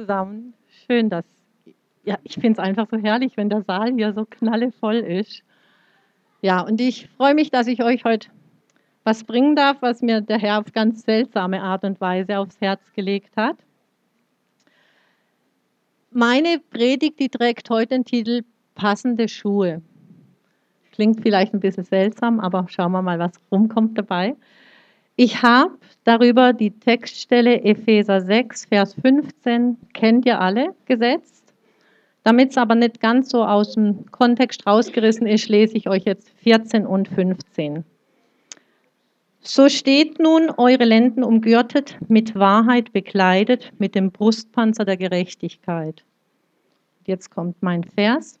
zusammen. Schön, dass. Ja, ich finde es einfach so herrlich, wenn der Saal hier so knallevoll ist. Ja, und ich freue mich, dass ich euch heute was bringen darf, was mir der Herr auf ganz seltsame Art und Weise aufs Herz gelegt hat. Meine Predigt, die trägt heute den Titel Passende Schuhe. Klingt vielleicht ein bisschen seltsam, aber schauen wir mal, was rumkommt dabei. Ich habe darüber die Textstelle Epheser 6, Vers 15, kennt ihr alle, gesetzt. Damit es aber nicht ganz so aus dem Kontext rausgerissen ist, lese ich euch jetzt 14 und 15. So steht nun eure Lenden umgürtet, mit Wahrheit bekleidet, mit dem Brustpanzer der Gerechtigkeit. Jetzt kommt mein Vers.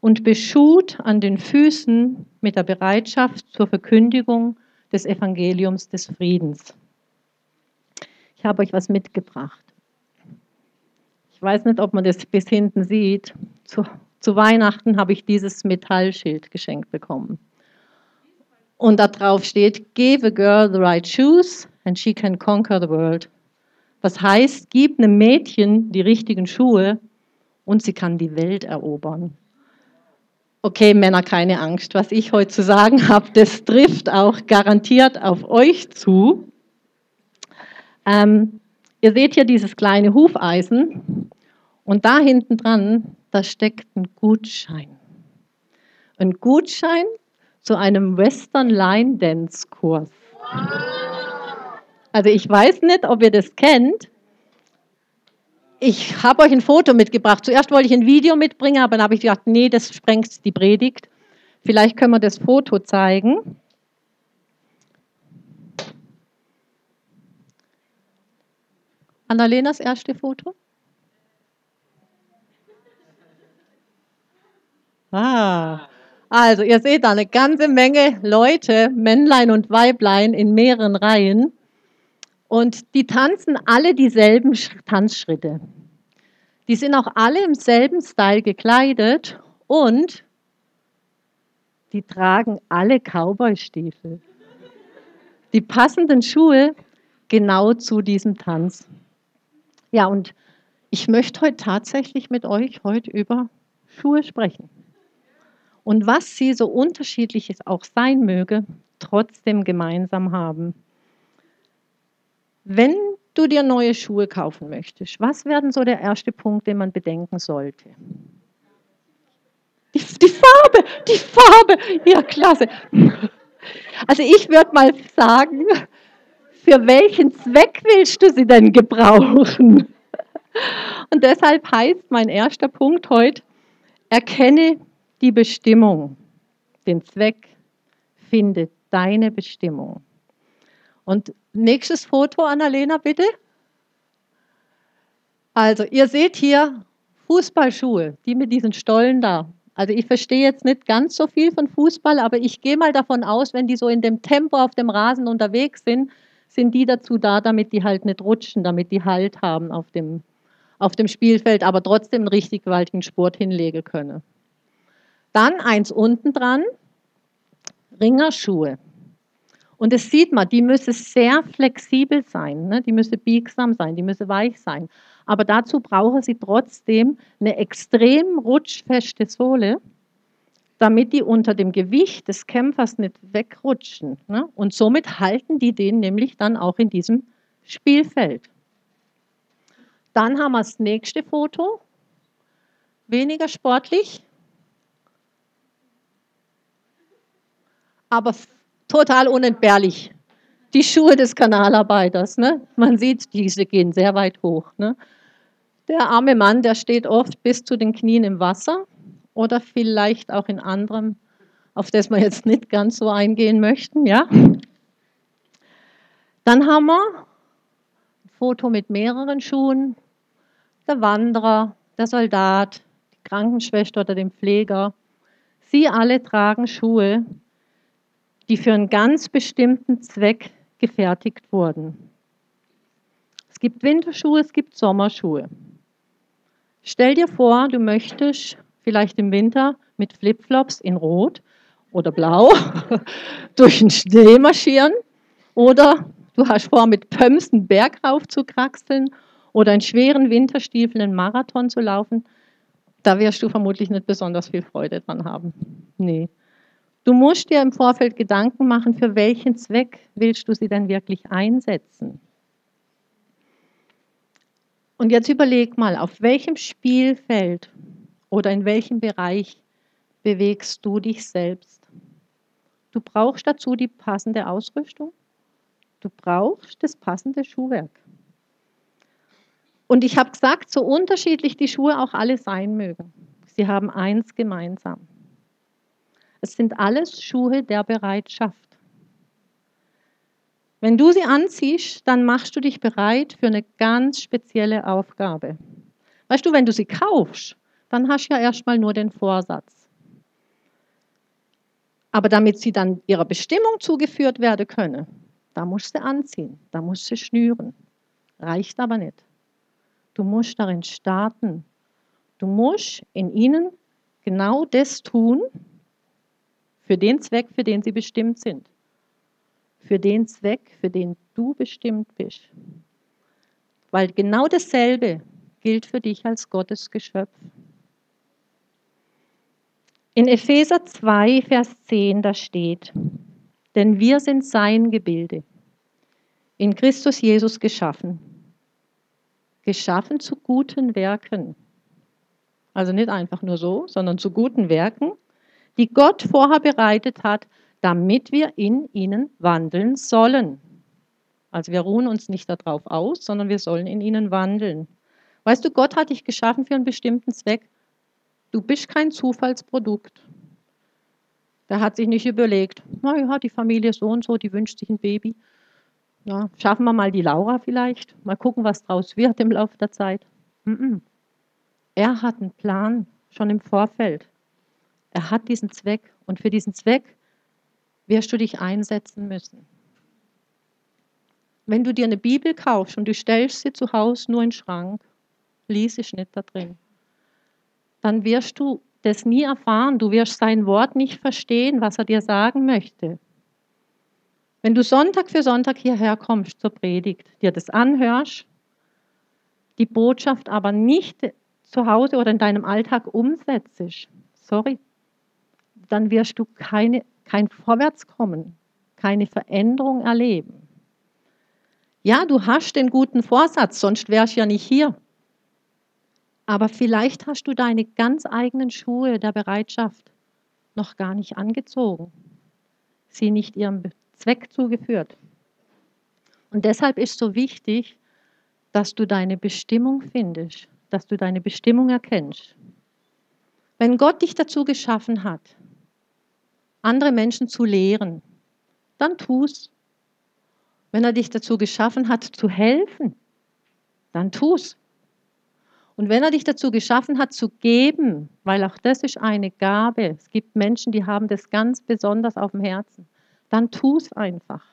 Und beschut an den Füßen mit der Bereitschaft zur Verkündigung des Evangeliums des Friedens. Ich habe euch was mitgebracht. Ich weiß nicht, ob man das bis hinten sieht. Zu, zu Weihnachten habe ich dieses Metallschild geschenkt bekommen. Und da drauf steht, give a girl the right shoes and she can conquer the world. Was heißt, gib einem Mädchen die richtigen Schuhe und sie kann die Welt erobern. Okay, Männer, keine Angst. Was ich heute zu sagen habe, das trifft auch garantiert auf euch zu. Ähm, ihr seht hier dieses kleine Hufeisen und da hinten dran, da steckt ein Gutschein. Ein Gutschein zu einem Western Line Dance Kurs. Also ich weiß nicht, ob ihr das kennt, ich habe euch ein Foto mitgebracht. Zuerst wollte ich ein Video mitbringen, aber dann habe ich gedacht, nee, das sprengt die Predigt. Vielleicht können wir das Foto zeigen. Annalenas erste Foto. Ah, also ihr seht da eine ganze Menge Leute, Männlein und Weiblein in mehreren Reihen. Und die tanzen alle dieselben Tanzschritte. Die sind auch alle im selben Style gekleidet und die tragen alle Cowboy-Stiefel. Die passenden Schuhe genau zu diesem Tanz. Ja, und ich möchte heute tatsächlich mit euch heute über Schuhe sprechen. Und was sie so unterschiedlich auch sein möge, trotzdem gemeinsam haben. Wenn du dir neue Schuhe kaufen möchtest, was wäre denn so der erste Punkt, den man bedenken sollte? Die, die Farbe, die Farbe, ja klasse. Also ich würde mal sagen, für welchen Zweck willst du sie denn gebrauchen? Und deshalb heißt mein erster Punkt heute, erkenne die Bestimmung, den Zweck, finde deine Bestimmung. Und nächstes Foto, Annalena, bitte. Also, ihr seht hier Fußballschuhe, die mit diesen Stollen da. Also ich verstehe jetzt nicht ganz so viel von Fußball, aber ich gehe mal davon aus, wenn die so in dem Tempo auf dem Rasen unterwegs sind, sind die dazu da, damit die halt nicht rutschen, damit die Halt haben auf dem, auf dem Spielfeld, aber trotzdem einen richtig gewaltigen Sport hinlegen können. Dann eins unten dran, Ringerschuhe. Und das sieht man, die müssen sehr flexibel sein, ne? die müssen biegsam sein, die müssen weich sein. Aber dazu brauchen sie trotzdem eine extrem rutschfeste Sohle, damit die unter dem Gewicht des Kämpfers nicht wegrutschen. Ne? Und somit halten die den nämlich dann auch in diesem Spielfeld. Dann haben wir das nächste Foto. Weniger sportlich, aber total unentbehrlich. Die Schuhe des Kanalarbeiters. Ne? Man sieht, diese gehen sehr weit hoch. Ne? Der arme Mann, der steht oft bis zu den Knien im Wasser oder vielleicht auch in anderem, auf das wir jetzt nicht ganz so eingehen möchten. Ja? Dann haben wir ein Foto mit mehreren Schuhen. Der Wanderer, der Soldat, die Krankenschwester oder den Pfleger. Sie alle tragen Schuhe, die für einen ganz bestimmten Zweck gefertigt wurden. Es gibt Winterschuhe, es gibt Sommerschuhe. Stell dir vor, du möchtest vielleicht im Winter mit Flipflops in Rot oder Blau durch den Schnee marschieren oder du hast vor, mit Pömsen Berg rauf zu kraxeln oder in schweren Winterstiefeln einen Marathon zu laufen, da wirst du vermutlich nicht besonders viel Freude dran haben. Nee. Du musst dir im Vorfeld Gedanken machen, für welchen Zweck willst du sie denn wirklich einsetzen. Und jetzt überleg mal, auf welchem Spielfeld oder in welchem Bereich bewegst du dich selbst? Du brauchst dazu die passende Ausrüstung. Du brauchst das passende Schuhwerk. Und ich habe gesagt, so unterschiedlich die Schuhe auch alle sein mögen, sie haben eins gemeinsam. Es sind alles Schuhe der Bereitschaft. Wenn du sie anziehst, dann machst du dich bereit für eine ganz spezielle Aufgabe. Weißt du, wenn du sie kaufst, dann hast du ja erstmal nur den Vorsatz. Aber damit sie dann ihrer Bestimmung zugeführt werden können, da musst du anziehen, da musst du schnüren. Reicht aber nicht. Du musst darin starten. Du musst in ihnen genau das tun, für den Zweck, für den sie bestimmt sind. Für den Zweck, für den du bestimmt bist. Weil genau dasselbe gilt für dich als Gottes Geschöpf. In Epheser 2, Vers 10, da steht, denn wir sind sein Gebilde, in Christus Jesus geschaffen geschaffen zu guten Werken. Also nicht einfach nur so, sondern zu guten Werken, die Gott vorher bereitet hat, damit wir in ihnen wandeln sollen. Also wir ruhen uns nicht darauf aus, sondern wir sollen in ihnen wandeln. Weißt du, Gott hat dich geschaffen für einen bestimmten Zweck. Du bist kein Zufallsprodukt. Der hat sich nicht überlegt, naja, die Familie so und so, die wünscht sich ein Baby. Ja, schaffen wir mal die Laura vielleicht, mal gucken, was draus wird im Laufe der Zeit. Er hat einen Plan schon im Vorfeld. Er hat diesen Zweck und für diesen Zweck wirst du dich einsetzen müssen. Wenn du dir eine Bibel kaufst und du stellst sie zu Hause nur in den Schrank, lies ich nicht da drin, dann wirst du das nie erfahren. Du wirst sein Wort nicht verstehen, was er dir sagen möchte. Wenn du Sonntag für Sonntag hierher kommst zur Predigt, dir das anhörst, die Botschaft aber nicht zu Hause oder in deinem Alltag umsetzt, sorry, dann wirst du keine, kein Vorwärtskommen, keine Veränderung erleben. Ja, du hast den guten Vorsatz, sonst wärst ja nicht hier. Aber vielleicht hast du deine ganz eigenen Schuhe der Bereitschaft noch gar nicht angezogen, sie nicht ihrem Zweck zugeführt. Und deshalb ist so wichtig, dass du deine Bestimmung findest, dass du deine Bestimmung erkennst. Wenn Gott dich dazu geschaffen hat, andere Menschen zu lehren, dann tu's. Wenn er dich dazu geschaffen hat, zu helfen, dann tu's. Und wenn er dich dazu geschaffen hat, zu geben, weil auch das ist eine Gabe. Es gibt Menschen, die haben das ganz besonders auf dem Herzen dann tu es einfach.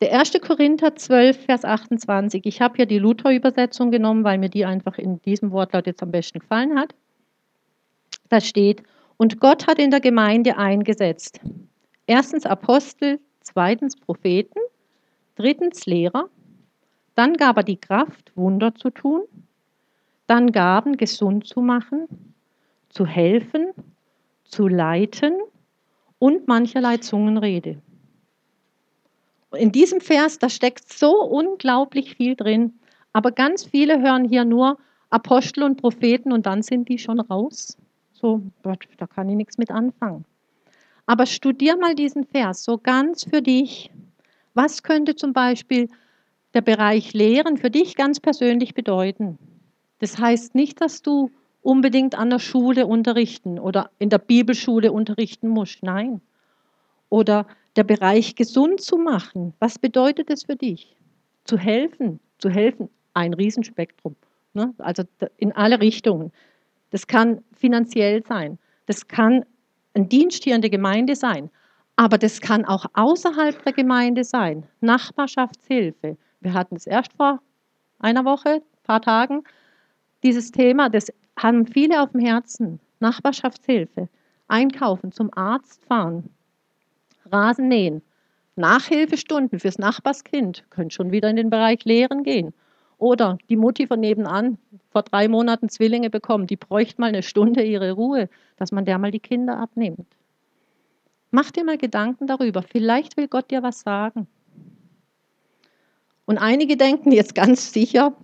Der 1. Korinther 12, Vers 28. Ich habe hier die Luther-Übersetzung genommen, weil mir die einfach in diesem Wortlaut jetzt am besten gefallen hat. Da steht, und Gott hat in der Gemeinde eingesetzt. Erstens Apostel, zweitens Propheten, drittens Lehrer. Dann gab er die Kraft, Wunder zu tun. Dann Gaben, gesund zu machen, zu helfen, zu leiten und mancherlei Zungenrede. In diesem Vers, da steckt so unglaublich viel drin, aber ganz viele hören hier nur Apostel und Propheten und dann sind die schon raus. So, da kann ich nichts mit anfangen. Aber studier mal diesen Vers so ganz für dich. Was könnte zum Beispiel der Bereich Lehren für dich ganz persönlich bedeuten? Das heißt nicht, dass du unbedingt an der Schule unterrichten oder in der Bibelschule unterrichten musst. Nein. Oder der Bereich gesund zu machen. Was bedeutet es für dich? Zu helfen. Zu helfen. Ein Riesenspektrum. Ne? Also in alle Richtungen. Das kann finanziell sein. Das kann ein Dienst hier in der Gemeinde sein. Aber das kann auch außerhalb der Gemeinde sein. Nachbarschaftshilfe. Wir hatten es erst vor einer Woche, ein paar Tagen, dieses Thema. Das haben viele auf dem Herzen. Nachbarschaftshilfe, einkaufen, zum Arzt fahren, Rasen mähen, Nachhilfestunden fürs Nachbarskind, können schon wieder in den Bereich Lehren gehen. Oder die Mutti von nebenan, vor drei Monaten Zwillinge bekommen, die bräuchte mal eine Stunde ihre Ruhe, dass man der mal die Kinder abnimmt. Mach dir mal Gedanken darüber. Vielleicht will Gott dir was sagen. Und einige denken jetzt ganz sicher,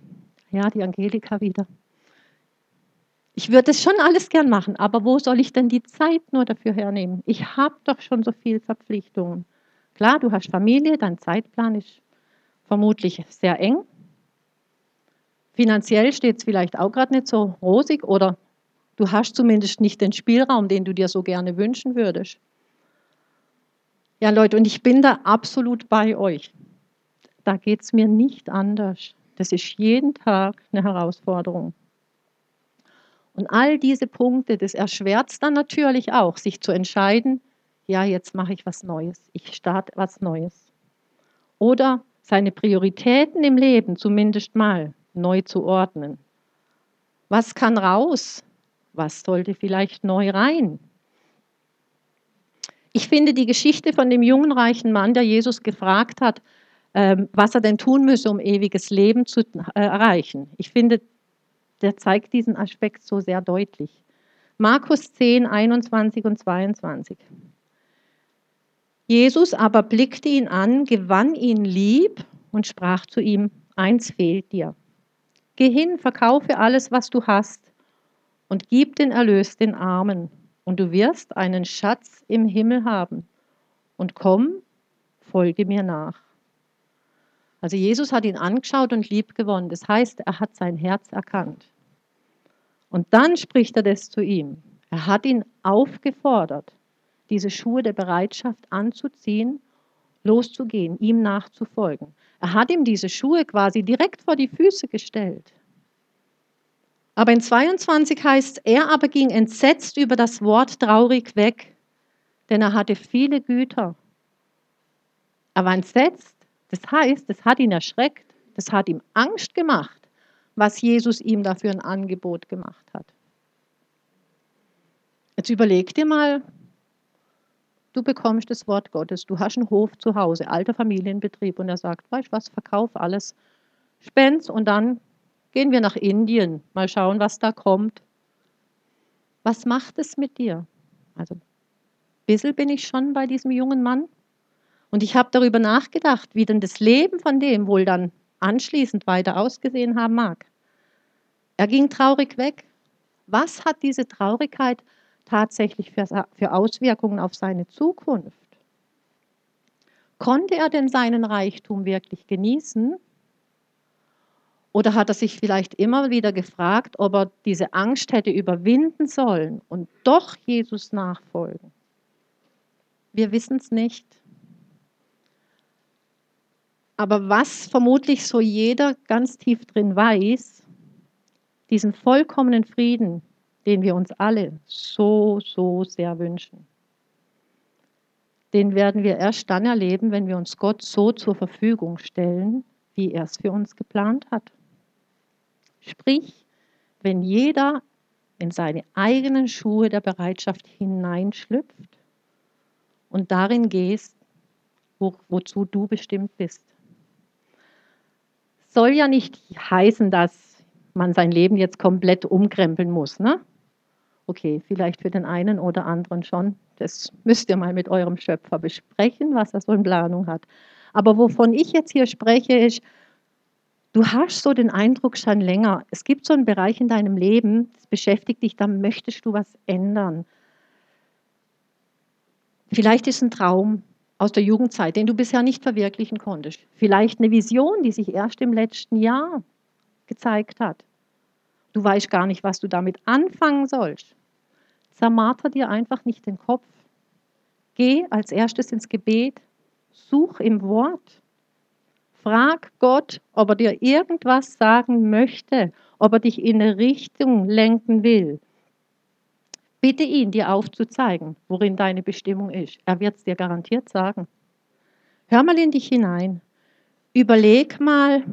ja, die Angelika wieder. Ich würde es schon alles gern machen, aber wo soll ich denn die Zeit nur dafür hernehmen? Ich habe doch schon so viele Verpflichtungen. Klar, du hast Familie, dein Zeitplan ist vermutlich sehr eng. Finanziell steht es vielleicht auch gerade nicht so rosig oder du hast zumindest nicht den Spielraum, den du dir so gerne wünschen würdest. Ja, Leute, und ich bin da absolut bei euch. Da geht es mir nicht anders. Das ist jeden Tag eine Herausforderung. Und all diese Punkte, das erschwert es dann natürlich auch, sich zu entscheiden, ja, jetzt mache ich was Neues, ich starte was Neues. Oder seine Prioritäten im Leben zumindest mal neu zu ordnen. Was kann raus? Was sollte vielleicht neu rein? Ich finde die Geschichte von dem jungen reichen Mann, der Jesus gefragt hat, ähm, was er denn tun müsse, um ewiges Leben zu äh, erreichen. Ich finde, der zeigt diesen Aspekt so sehr deutlich. Markus 10, 21 und 22. Jesus aber blickte ihn an, gewann ihn lieb und sprach zu ihm, eins fehlt dir. Geh hin, verkaufe alles, was du hast und gib den Erlös den Armen und du wirst einen Schatz im Himmel haben. Und komm, folge mir nach. Also Jesus hat ihn angeschaut und lieb gewonnen. Das heißt, er hat sein Herz erkannt. Und dann spricht er das zu ihm. Er hat ihn aufgefordert, diese Schuhe der Bereitschaft anzuziehen, loszugehen, ihm nachzufolgen. Er hat ihm diese Schuhe quasi direkt vor die Füße gestellt. Aber in 22 heißt, er aber ging entsetzt über das Wort traurig weg, denn er hatte viele Güter. Er war entsetzt. Das heißt, es hat ihn erschreckt. Das hat ihm Angst gemacht, was Jesus ihm dafür ein Angebot gemacht hat. Jetzt überleg dir mal, du bekommst das Wort Gottes, du hast einen Hof zu Hause, alter Familienbetrieb und er sagt, weißt du was, verkauf alles, spend's und dann Gehen wir nach Indien, mal schauen, was da kommt. Was macht es mit dir? Also, ein bisschen bin ich schon bei diesem jungen Mann. Und ich habe darüber nachgedacht, wie denn das Leben von dem wohl dann anschließend weiter ausgesehen haben mag. Er ging traurig weg. Was hat diese Traurigkeit tatsächlich für, für Auswirkungen auf seine Zukunft? Konnte er denn seinen Reichtum wirklich genießen? Oder hat er sich vielleicht immer wieder gefragt, ob er diese Angst hätte überwinden sollen und doch Jesus nachfolgen? Wir wissen es nicht. Aber was vermutlich so jeder ganz tief drin weiß, diesen vollkommenen Frieden, den wir uns alle so, so sehr wünschen, den werden wir erst dann erleben, wenn wir uns Gott so zur Verfügung stellen, wie er es für uns geplant hat. Sprich, wenn jeder in seine eigenen Schuhe der Bereitschaft hineinschlüpft und darin gehst, wo, wozu du bestimmt bist. Soll ja nicht heißen, dass man sein Leben jetzt komplett umkrempeln muss. Ne? Okay, vielleicht für den einen oder anderen schon. Das müsst ihr mal mit eurem Schöpfer besprechen, was er so in Planung hat. Aber wovon ich jetzt hier spreche, ist, Du hast so den Eindruck schon länger, es gibt so einen Bereich in deinem Leben, das beschäftigt dich, da möchtest du was ändern. Vielleicht ist ein Traum aus der Jugendzeit, den du bisher nicht verwirklichen konntest. Vielleicht eine Vision, die sich erst im letzten Jahr gezeigt hat. Du weißt gar nicht, was du damit anfangen sollst. Zermarter dir einfach nicht den Kopf. Geh als erstes ins Gebet, such im Wort Frag Gott, ob er dir irgendwas sagen möchte, ob er dich in eine Richtung lenken will. Bitte ihn, dir aufzuzeigen, worin deine Bestimmung ist. Er wird es dir garantiert sagen. Hör mal in dich hinein. Überleg mal,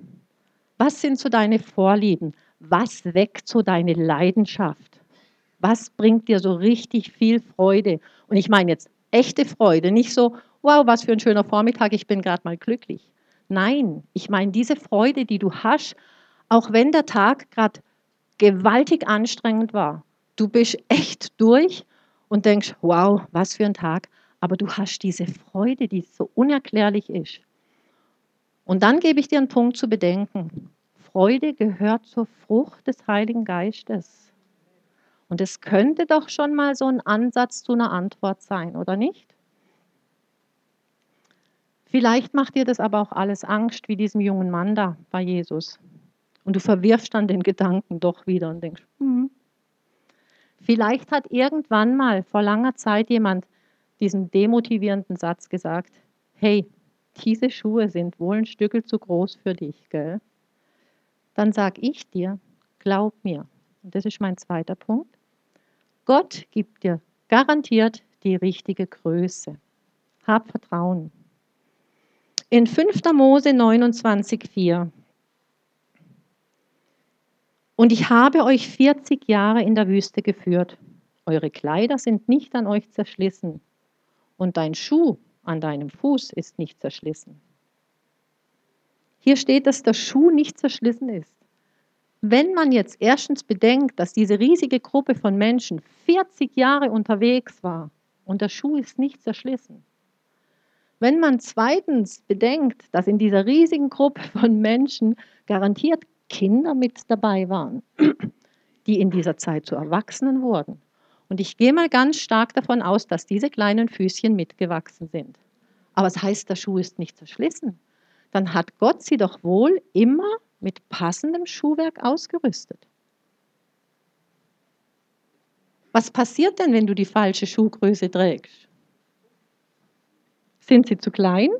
was sind so deine Vorlieben? Was weckt so deine Leidenschaft? Was bringt dir so richtig viel Freude? Und ich meine jetzt echte Freude, nicht so, wow, was für ein schöner Vormittag, ich bin gerade mal glücklich. Nein, ich meine diese Freude, die du hast Auch wenn der Tag gerade gewaltig anstrengend war, du bist echt durch und denkst, wow, was für ein Tag, aber du hast diese Freude, die so unerklärlich ist. Und dann gebe ich dir einen Punkt zu bedenken. Freude gehört zur Frucht des Heiligen Geistes. Und es könnte doch schon mal so ein Ansatz zu einer Antwort sein, oder nicht? Vielleicht macht dir das aber auch alles Angst, wie diesem jungen Mann da bei Jesus. Und du verwirfst dann den Gedanken doch wieder und denkst, hm. Vielleicht hat irgendwann mal vor langer Zeit jemand diesen demotivierenden Satz gesagt, hey, diese Schuhe sind wohl ein Stück zu groß für dich, gell? Dann sag ich dir, glaub mir. Und das ist mein zweiter Punkt. Gott gibt dir garantiert die richtige Größe. Hab Vertrauen. In 5. Mose 29,4 Und ich habe euch 40 Jahre in der Wüste geführt. Eure Kleider sind nicht an euch zerschlissen und dein Schuh an deinem Fuß ist nicht zerschlissen. Hier steht, dass der Schuh nicht zerschlissen ist. Wenn man jetzt erstens bedenkt, dass diese riesige Gruppe von Menschen 40 Jahre unterwegs war und der Schuh ist nicht zerschlissen. Wenn man zweitens bedenkt, dass in dieser riesigen Gruppe von Menschen garantiert Kinder mit dabei waren, die in dieser Zeit zu Erwachsenen wurden, und ich gehe mal ganz stark davon aus, dass diese kleinen Füßchen mitgewachsen sind. Aber es heißt, der Schuh ist nicht zerschlissen. Dann hat Gott sie doch wohl immer mit passendem Schuhwerk ausgerüstet. Was passiert denn, wenn du die falsche Schuhgröße trägst? Sind sie zu klein?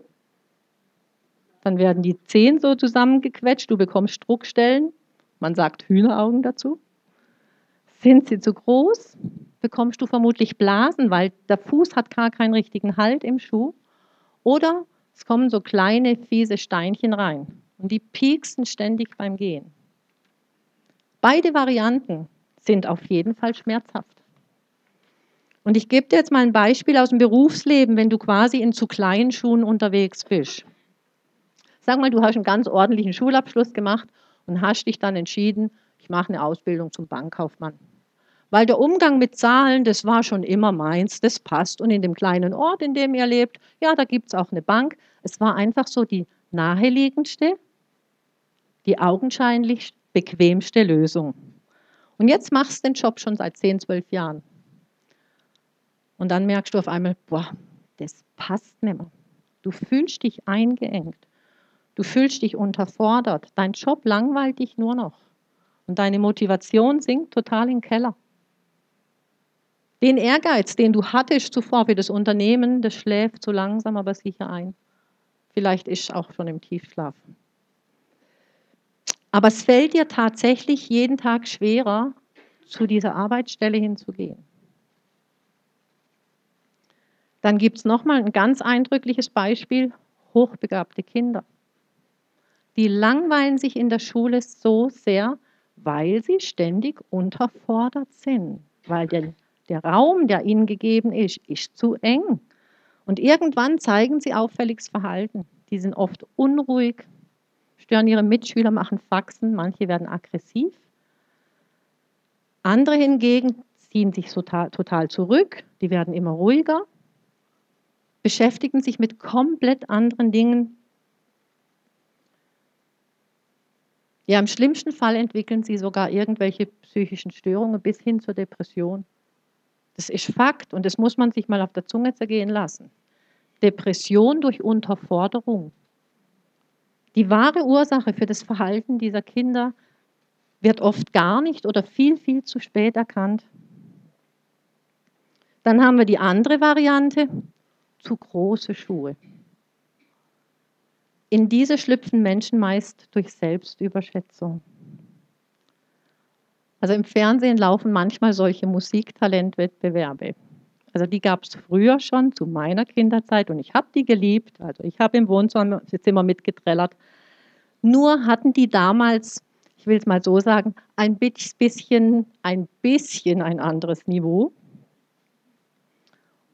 Dann werden die Zehen so zusammengequetscht, du bekommst Druckstellen, man sagt Hühneraugen dazu. Sind sie zu groß? bekommst du vermutlich Blasen, weil der Fuß hat gar keinen richtigen Halt im Schuh. Oder es kommen so kleine, fiese Steinchen rein und die pieksen ständig beim Gehen. Beide Varianten sind auf jeden Fall schmerzhaft. Und ich gebe dir jetzt mal ein Beispiel aus dem Berufsleben, wenn du quasi in zu kleinen Schuhen unterwegs bist. Sag mal, du hast einen ganz ordentlichen Schulabschluss gemacht und hast dich dann entschieden, ich mache eine Ausbildung zum Bankkaufmann. Weil der Umgang mit Zahlen, das war schon immer meins, das passt. Und in dem kleinen Ort, in dem ihr lebt, ja, da gibt es auch eine Bank. Es war einfach so die naheliegendste, die augenscheinlich bequemste Lösung. Und jetzt machst du den Job schon seit 10, 12 Jahren. Und dann merkst du auf einmal, boah, das passt nicht mehr. Du fühlst dich eingeengt. Du fühlst dich unterfordert. Dein Job langweilt dich nur noch. Und deine Motivation sinkt total in den Keller. Den Ehrgeiz, den du hattest zuvor für das Unternehmen, das schläft so langsam aber sicher ein. Vielleicht ist auch schon im Tiefschlaf. Aber es fällt dir tatsächlich jeden Tag schwerer, zu dieser Arbeitsstelle hinzugehen. Dann gibt es nochmal ein ganz eindrückliches Beispiel, hochbegabte Kinder. Die langweilen sich in der Schule so sehr, weil sie ständig unterfordert sind, weil der der Raum, der ihnen gegeben ist, ist zu eng. Und irgendwann zeigen sie auffälliges Verhalten. Die sind oft unruhig, stören ihre Mitschüler, machen Faxen, manche werden aggressiv. Andere hingegen ziehen sich total, zurück, die werden immer ruhiger, beschäftigen sich mit komplett anderen Dingen. Ja, im schlimmsten Fall entwickeln sie sogar irgendwelche psychischen Störungen bis hin zur Depression. Das ist Fakt und das muss man sich mal auf der Zunge zergehen lassen. Depression durch Unterforderung. Die wahre Ursache für das Verhalten dieser Kinder wird oft gar nicht oder viel, viel zu spät erkannt. Dann haben wir die andere Variante, zu große Schuhe. In diese schlüpfen Menschen meist durch Selbstüberschätzung. Also im Fernsehen laufen manchmal solche Musiktalentwettbewerbe. Also die gab es früher schon zu meiner Kinderzeit und ich habe die geliebt. Also ich habe im Wohnzimmer mitgetrellert. Nur hatten die damals, ich will es mal so sagen, ein bisschen, ein bisschen ein anderes Niveau.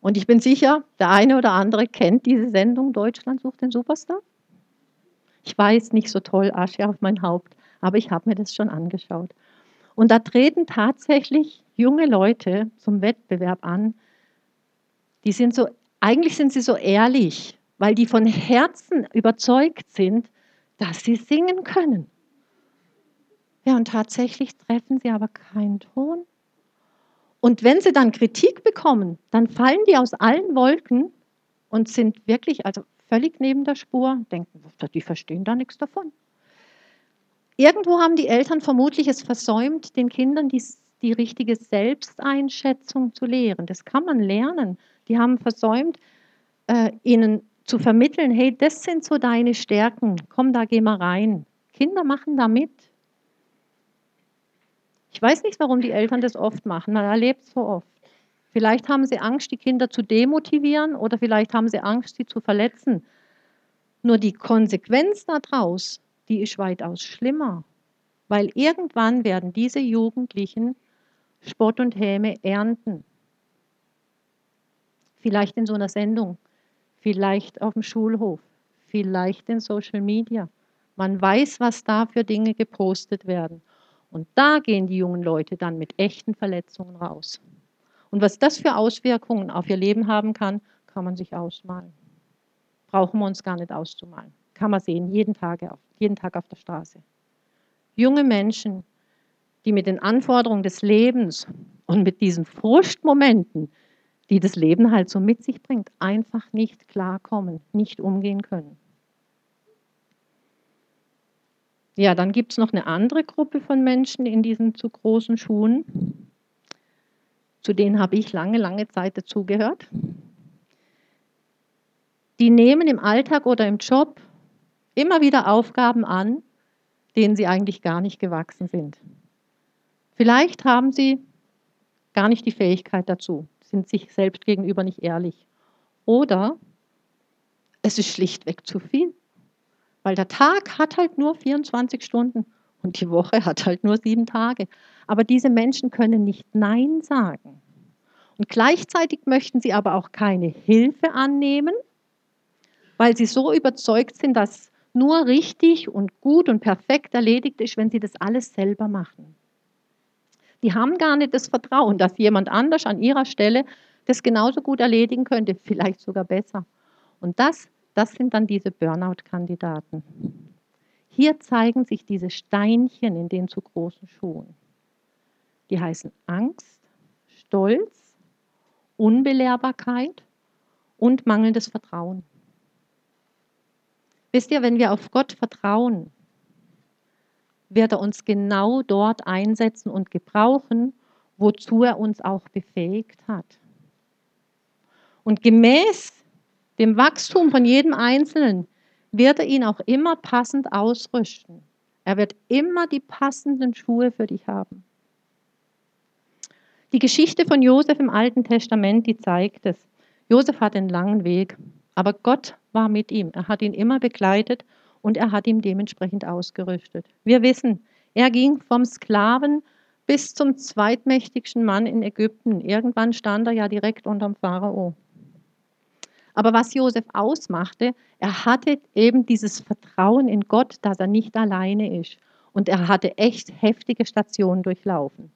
Und ich bin sicher, der eine oder andere kennt diese Sendung Deutschland sucht den Superstar. Ich weiß, nicht so toll, Asche auf mein Haupt. aber ich habe mir das schon angeschaut. Und da treten tatsächlich junge Leute zum Wettbewerb an, die sind so, eigentlich sind sie so ehrlich, weil die von Herzen überzeugt sind, dass sie singen können. Ja, und tatsächlich treffen sie aber keinen Ton. Und wenn sie dann Kritik bekommen, dann fallen die aus allen Wolken und sind wirklich also völlig neben der Spur, denken, die verstehen da nichts davon. Irgendwo haben die Eltern vermutlich es versäumt, den Kindern die, die richtige Selbsteinschätzung zu lehren. Das kann man lernen. Die haben versäumt, äh, ihnen zu vermitteln, hey, das sind so deine Stärken, komm, da geh mal rein. Kinder machen da mit. Ich weiß nicht, warum die Eltern das oft machen, man erlebt es so oft. Vielleicht haben sie Angst, die Kinder zu demotivieren oder vielleicht haben sie Angst, sie zu verletzen. Nur die Konsequenz daraus, die ist weitaus schlimmer, weil irgendwann werden diese Jugendlichen Spott und Häme ernten. Vielleicht in so einer Sendung, vielleicht auf dem Schulhof, vielleicht in Social Media. Man weiß, was da für Dinge gepostet werden. Und da gehen die jungen Leute dann mit echten Verletzungen raus. Und was das für Auswirkungen auf ihr Leben haben kann, kann man sich ausmalen. Brauchen wir uns gar nicht auszumalen. Kann man sehen, jeden Tag auf, jeden Tag auf der Straße. Junge Menschen, die mit den Anforderungen des Lebens und mit diesen Frustmomenten, die das Leben halt so mit sich bringt, einfach nicht klarkommen, nicht umgehen können. Ja, dann gibt es noch eine andere Gruppe von Menschen in diesen zu großen Schuhen. Zu denen habe ich lange, lange Zeit dazugehört. Die nehmen im Alltag oder im Job immer wieder Aufgaben an, denen sie eigentlich gar nicht gewachsen sind. Vielleicht haben sie gar nicht die Fähigkeit dazu, sind sich selbst gegenüber nicht ehrlich. Oder es ist schlichtweg zu viel. Weil der Tag hat halt nur 24 Stunden und die Woche hat halt nur sieben Tage. Aber diese Menschen können nicht Nein sagen. Und gleichzeitig möchten sie aber auch keine Hilfe annehmen, weil sie so überzeugt sind, dass nur richtig und gut und perfekt erledigt ist, wenn sie das alles selber machen. Die haben gar nicht das Vertrauen, dass jemand anders an ihrer Stelle das genauso gut erledigen könnte, vielleicht sogar besser. Und das das sind dann diese Burnout-Kandidaten. Hier zeigen sich diese Steinchen in den zu großen Schuhen. Die heißen Angst, Stolz, Unbelehrbarkeit und mangelndes Vertrauen. Wisst ihr, wenn wir auf Gott vertrauen, wird er uns genau dort einsetzen und gebrauchen, wozu er uns auch befähigt hat. Und gemäß dem Wachstum von jedem Einzelnen wird er ihn auch immer passend ausrüsten. Er wird immer die passenden Schuhe für dich haben. Die Geschichte von Josef im Alten Testament, die zeigt es. Josef hat einen langen Weg, aber Gott war mit ihm. Er hat ihn immer begleitet und er hat ihn dementsprechend ausgerüstet. Wir wissen, er ging vom Sklaven bis zum zweitmächtigsten Mann in Ägypten. Irgendwann stand er ja direkt unterm Pharao. Aber was Josef ausmachte, er hatte eben dieses Vertrauen in Gott, dass er nicht alleine ist. Und er hatte echt heftige Stationen durchlaufen.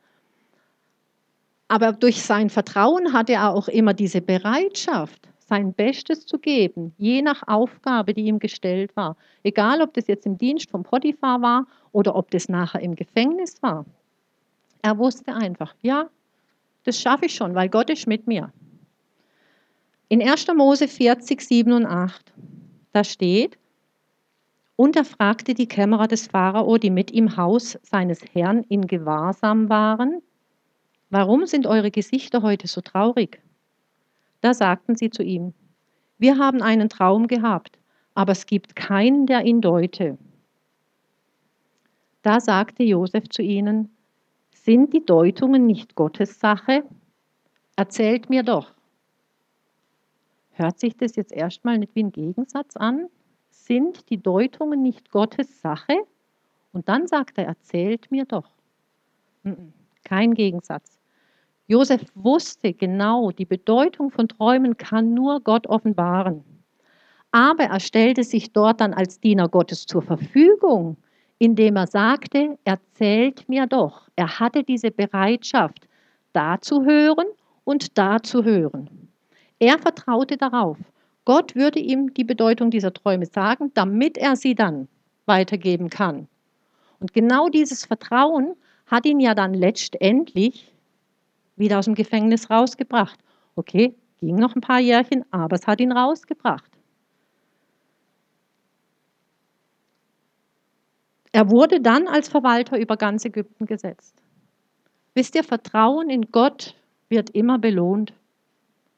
Aber durch sein Vertrauen hatte er auch immer diese Bereitschaft, sein Bestes zu geben, je nach Aufgabe, die ihm gestellt war. Egal, ob das jetzt im Dienst von Potiphar war oder ob das nachher im Gefängnis war. Er wusste einfach, ja, das schaffe ich schon, weil Gott ist mit mir. In 1. Mose 40, 7 und 8, da steht, und er fragte die Kämmerer des Pharao, die mit im Haus seines Herrn in Gewahrsam waren, warum sind eure Gesichter heute so traurig? Da sagten sie zu ihm, wir haben einen Traum gehabt, aber es gibt keinen, der ihn deute. Da sagte Josef zu ihnen, sind die Deutungen nicht Gottes Sache? Erzählt mir doch, Hört sich das jetzt erstmal nicht wie ein Gegensatz an? Sind die Deutungen nicht Gottes Sache? Und dann sagt er, erzählt mir doch. Kein Gegensatz. Josef wusste genau, die Bedeutung von Träumen kann nur Gott offenbaren. Aber er stellte sich dort dann als Diener Gottes zur Verfügung, indem er sagte, erzählt mir doch. Er hatte diese Bereitschaft, da zu hören und da zu hören. Er vertraute darauf. Gott würde ihm die Bedeutung dieser Träume sagen, damit er sie dann weitergeben kann. Und genau dieses Vertrauen hat ihn ja dann letztendlich wieder aus dem Gefängnis rausgebracht. Okay, ging noch ein paar Jährchen, aber es hat ihn rausgebracht. Er wurde dann als Verwalter über ganz Ägypten gesetzt. Wisst ihr, Vertrauen in Gott wird immer belohnt.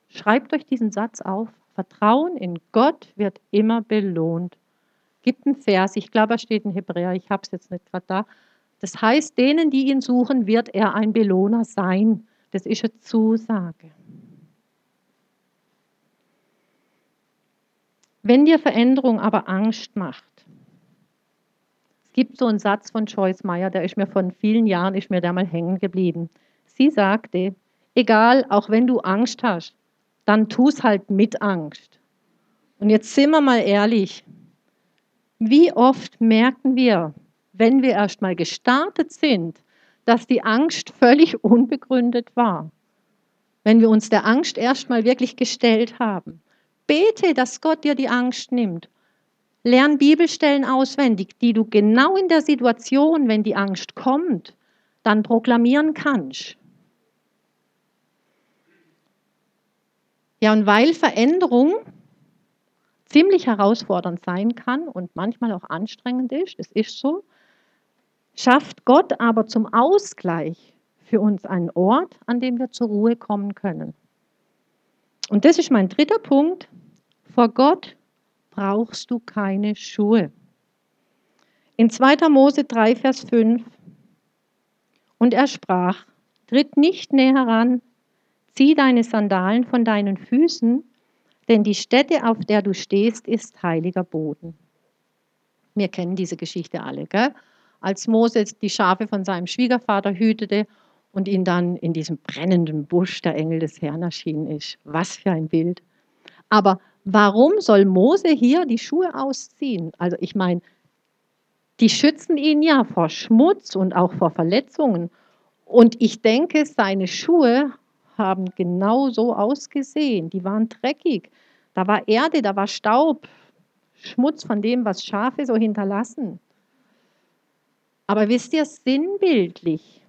Schreibt euch diesen Satz auf. Vertrauen in Gott wird immer belohnt. Gibt einen Vers, ich glaube, er steht in Hebräer, ich habe es jetzt nicht gerade da. Das heißt, denen, die ihn suchen, wird er ein Belohner sein. Das ist eine Zusage. Wenn dir Veränderung aber Angst macht, gibt so einen Satz von Joyce Meyer, der ist mir von vielen Jahren, ist mir da mal hängen geblieben. Sie sagte, egal, auch wenn du Angst hast, dann tu es halt mit Angst. Und jetzt sind wir mal ehrlich, wie oft merken wir, wenn wir erst mal gestartet sind, dass die Angst völlig unbegründet war. Wenn wir uns der Angst erst mal wirklich gestellt haben. Bete, dass Gott dir die Angst nimmt Lern Bibelstellen auswendig, die du genau in der Situation, wenn die Angst kommt, dann proklamieren kannst. Ja, und weil Veränderung ziemlich herausfordernd sein kann und manchmal auch anstrengend ist, es ist so, schafft Gott aber zum Ausgleich für uns einen Ort, an dem wir zur Ruhe kommen können. Und das ist mein dritter Punkt. Vor Gott brauchst du keine Schuhe. In 2. Mose 3, Vers 5. Und er sprach, tritt nicht näher heran, zieh deine Sandalen von deinen Füßen, denn die Stätte, auf der du stehst, ist heiliger Boden. Wir kennen diese Geschichte alle, gell? Als Mose die Schafe von seinem Schwiegervater hütete und ihn dann in diesem brennenden Busch der Engel des Herrn erschienen ist. Was für ein Bild. Aber warum soll Mose hier die Schuhe ausziehen? Also ich meine, die schützen ihn ja vor Schmutz und auch vor Verletzungen. Und ich denke, seine Schuhe haben genau so ausgesehen. Die waren dreckig. Da war Erde, da war Staub, Schmutz von dem, was Schafe so hinterlassen. Aber wisst ihr, sinnbildlich,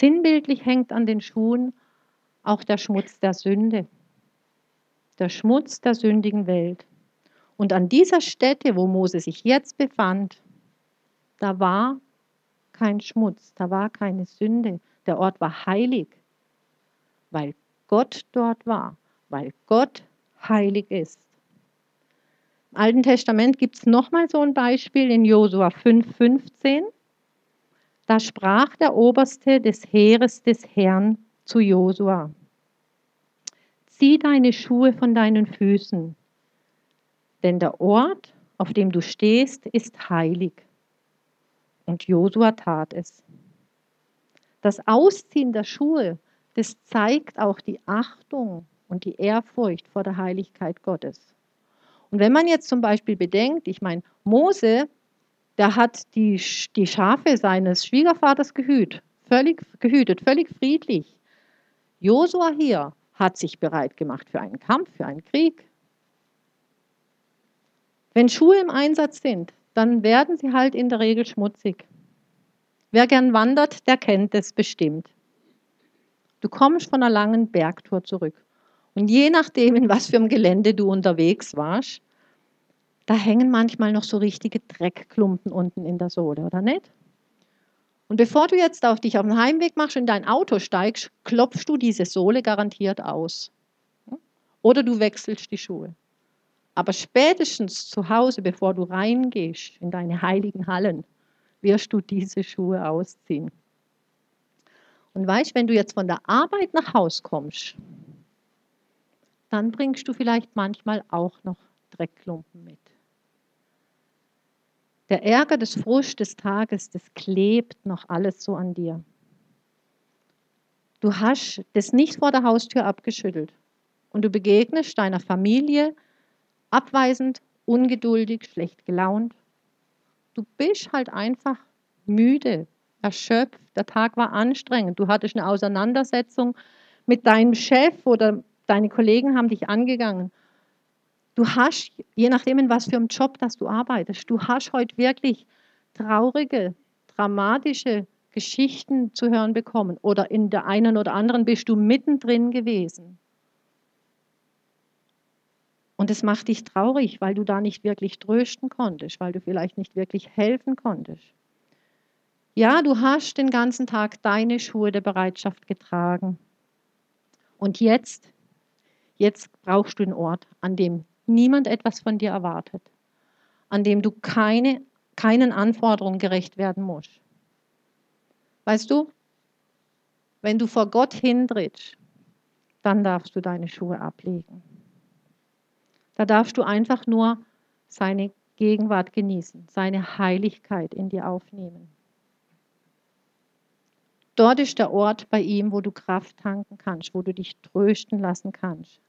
sinnbildlich hängt an den Schuhen auch der Schmutz der Sünde der Schmutz der sündigen Welt. Und an dieser Stätte, wo Mose sich jetzt befand, da war kein Schmutz, da war keine Sünde. Der Ort war heilig, weil Gott dort war, weil Gott heilig ist. Alten Testament gibt es nochmal so ein Beispiel in Josua 5,15. Da sprach der Oberste des Heeres des Herrn zu Josua. Zieh deine Schuhe von deinen Füßen, denn der Ort, auf dem du stehst, ist heilig. Und Josua tat es. Das Ausziehen der Schuhe, das zeigt auch die Achtung und die Ehrfurcht vor der Heiligkeit Gottes. Und wenn man jetzt zum Beispiel bedenkt, ich meine, Mose, der hat die, die Schafe seines Schwiegervaters gehüt, völlig gehütet, völlig friedlich. Josua hier, hat sich bereit gemacht für einen Kampf, für einen Krieg. Wenn Schuhe im Einsatz sind, dann werden sie halt in der Regel schmutzig. Wer gern wandert, der kennt es bestimmt. Du kommst von einer langen Bergtour zurück. Und je nachdem, in was für einem Gelände du unterwegs warst, da hängen manchmal noch so richtige Dreckklumpen unten in der Sohle, oder nicht? Und bevor du jetzt auf dich auf den Heimweg machst und in dein Auto steigst, klopfst du diese Sohle garantiert aus. Oder du wechselst die Schuhe. Aber spätestens zu Hause, bevor du reingehst in deine heiligen Hallen, wirst du diese Schuhe ausziehen. Und weißt, wenn du jetzt von der Arbeit nach Hause kommst, dann bringst du vielleicht manchmal auch noch Dreckklumpen mit. Der Ärger, des Frust des Tages, das klebt noch alles so an dir. Du hast das nicht vor der Haustür abgeschüttelt und du begegnest deiner Familie abweisend, ungeduldig, schlecht gelaunt. Du bist halt einfach müde, erschöpft. Der Tag war anstrengend. Du hattest eine Auseinandersetzung mit deinem Chef oder deine Kollegen haben dich angegangen. Du hast, je nachdem, in was für einem Job dass du arbeitest, du hast heute wirklich traurige, dramatische Geschichten zu hören bekommen. Oder in der einen oder anderen bist du mittendrin gewesen. Und es macht dich traurig, weil du da nicht wirklich trösten konntest, weil du vielleicht nicht wirklich helfen konntest. Ja, du hast den ganzen Tag deine Schuhe der Bereitschaft getragen. Und jetzt, jetzt brauchst du einen Ort, an dem niemand etwas von dir erwartet, an dem du keine, keinen Anforderungen gerecht werden musst. Weißt du, wenn du vor Gott hintrittst, dann darfst du deine Schuhe ablegen. Da darfst du einfach nur seine Gegenwart genießen, seine Heiligkeit in dir aufnehmen. Dort ist der Ort bei ihm, wo du Kraft tanken kannst, wo du dich trösten lassen kannst.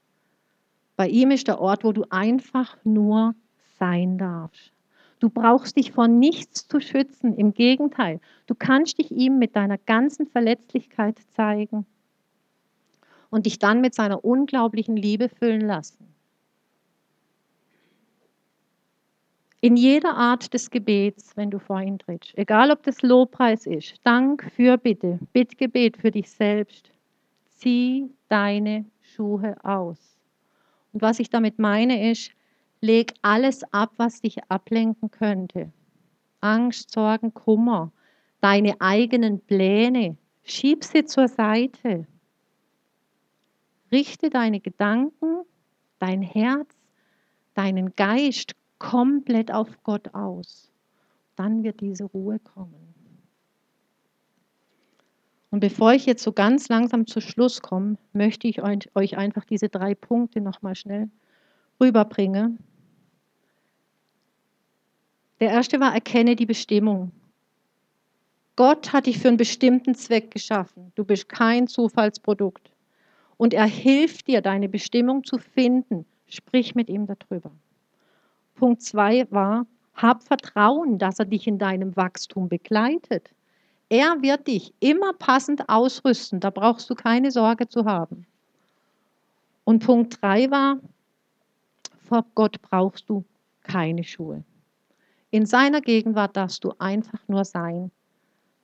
Bei ihm ist der Ort, wo du einfach nur sein darfst. Du brauchst dich vor nichts zu schützen. Im Gegenteil, du kannst dich ihm mit deiner ganzen Verletzlichkeit zeigen und dich dann mit seiner unglaublichen Liebe füllen lassen. In jeder Art des Gebets, wenn du vor ihn trittst, egal ob das Lobpreis ist, Dank, Fürbitte, Bittgebet für dich selbst, zieh deine Schuhe aus. Und was ich damit meine ist, leg alles ab, was dich ablenken könnte. Angst, Sorgen, Kummer, deine eigenen Pläne, schieb sie zur Seite. Richte deine Gedanken, dein Herz, deinen Geist komplett auf Gott aus. Dann wird diese Ruhe kommen. Und bevor ich jetzt so ganz langsam zu Schluss komme, möchte ich euch einfach diese drei Punkte nochmal schnell rüberbringen. Der erste war, erkenne die Bestimmung. Gott hat dich für einen bestimmten Zweck geschaffen. Du bist kein Zufallsprodukt. Und er hilft dir, deine Bestimmung zu finden. Sprich mit ihm darüber. Punkt 2 war, hab Vertrauen, dass er dich in deinem Wachstum begleitet. Er wird dich immer passend ausrüsten, da brauchst du keine Sorge zu haben. Und Punkt 3 war, vor Gott brauchst du keine Schuhe. In seiner Gegenwart darfst du einfach nur sein.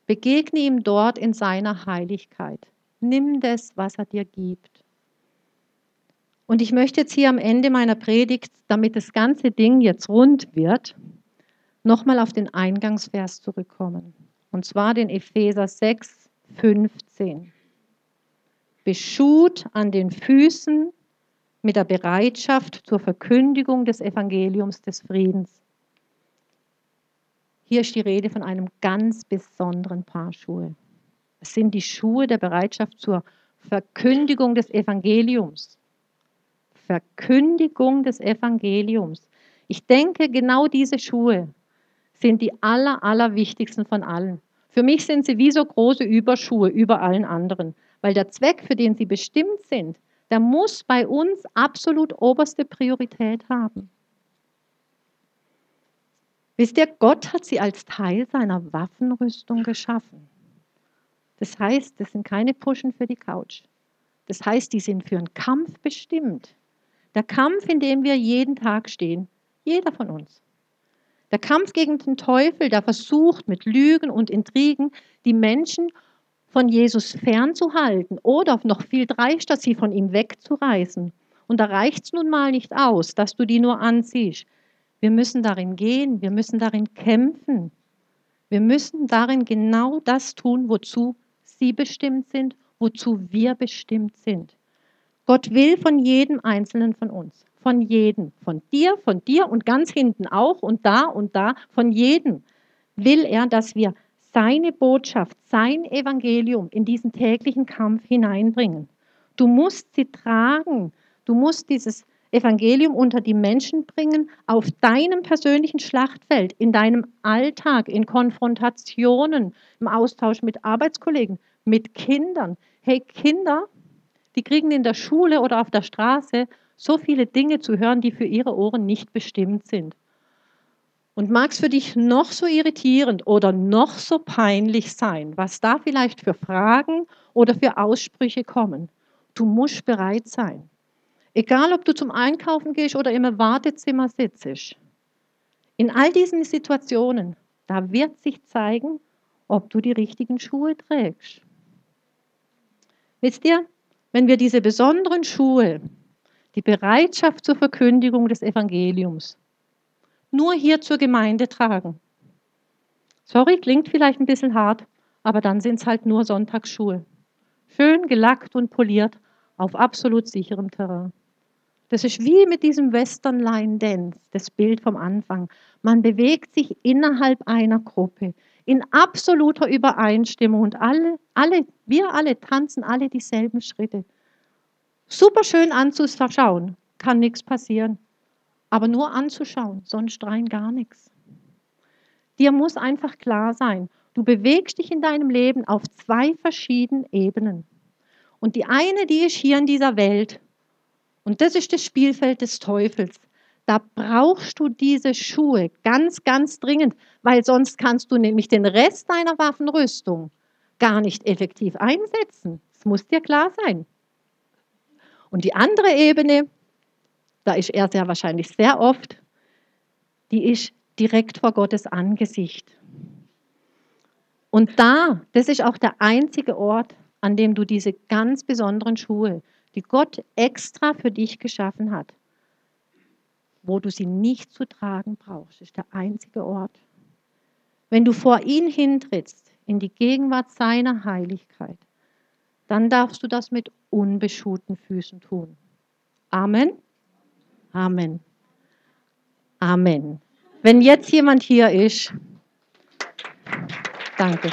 Begegne ihm dort in seiner Heiligkeit. Nimm das, was er dir gibt. Und ich möchte jetzt hier am Ende meiner Predigt, damit das ganze Ding jetzt rund wird, nochmal auf den Eingangsvers zurückkommen. Und zwar den Epheser 6, 15. Beschut an den Füßen mit der Bereitschaft zur Verkündigung des Evangeliums des Friedens. Hier ist die Rede von einem ganz besonderen Paar Schuhe. Es sind die Schuhe der Bereitschaft zur Verkündigung des Evangeliums. Verkündigung des Evangeliums. Ich denke, genau diese Schuhe sind die aller, aller wichtigsten von allen. Für mich sind sie wie so große Überschuhe über allen anderen, weil der Zweck, für den sie bestimmt sind, der muss bei uns absolut oberste Priorität haben. Wisst ihr, Gott hat sie als Teil seiner Waffenrüstung geschaffen. Das heißt, das sind keine Puschen für die Couch. Das heißt, die sind für einen Kampf bestimmt. Der Kampf, in dem wir jeden Tag stehen, jeder von uns. Der Kampf gegen den Teufel, der versucht mit Lügen und Intrigen die Menschen von Jesus fernzuhalten oder noch viel dreister sie von ihm wegzureißen. Und da reicht es nun mal nicht aus, dass du die nur anziehst. Wir müssen darin gehen, wir müssen darin kämpfen. Wir müssen darin genau das tun, wozu sie bestimmt sind, wozu wir bestimmt sind. Gott will von jedem Einzelnen von uns, von jedem, von dir, von dir und ganz hinten auch und da und da, von jedem will er, dass wir seine Botschaft, sein Evangelium in diesen täglichen Kampf hineinbringen. Du musst sie tragen, du musst dieses Evangelium unter die Menschen bringen, auf deinem persönlichen Schlachtfeld, in deinem Alltag, in Konfrontationen, im Austausch mit Arbeitskollegen, mit Kindern. Hey Kinder, die kriegen in der Schule oder auf der Straße so viele Dinge zu hören, die für ihre Ohren nicht bestimmt sind. Und mag es für dich noch so irritierend oder noch so peinlich sein, was da vielleicht für Fragen oder für Aussprüche kommen. Du musst bereit sein. Egal, ob du zum Einkaufen gehst oder im Wartezimmer sitzt. In all diesen Situationen, da wird sich zeigen, ob du die richtigen Schuhe trägst. Wisst ihr, wenn wir diese besonderen Schuhe, die Bereitschaft zur Verkündigung des Evangeliums, nur hier zur Gemeinde tragen. Sorry, klingt vielleicht ein bisschen hart, aber dann sind es halt nur Sonntagsschuhe. Schön gelackt und poliert auf absolut sicherem Terrain. Das ist wie mit diesem Western Line Dance, das Bild vom Anfang. Man bewegt sich innerhalb einer Gruppe in absoluter Übereinstimmung und alle, alle, wir alle tanzen alle dieselben Schritte. Super schön anzuschauen, kann nichts passieren. Aber nur anzuschauen, sonst rein gar nichts. Dir muss einfach klar sein, du bewegst dich in deinem Leben auf zwei verschiedenen Ebenen. Und die eine, die ist hier in dieser Welt. Und das ist das Spielfeld des Teufels. Da brauchst du diese Schuhe ganz, ganz dringend, weil sonst kannst du nämlich den Rest deiner Waffenrüstung gar nicht effektiv einsetzen. Das muss dir klar sein. Und die andere Ebene, da ist er sehr wahrscheinlich sehr oft, die ist direkt vor Gottes Angesicht. Und da, das ist auch der einzige Ort, an dem du diese ganz besonderen Schuhe, die Gott extra für dich geschaffen hat, wo du sie nicht zu tragen brauchst. Ist der einzige Ort. Wenn du vor ihn hintrittst, in die Gegenwart seiner Heiligkeit, dann darfst du das mit unbeschuhten Füßen tun. Amen. Amen. Amen. Wenn jetzt jemand hier ist, danke.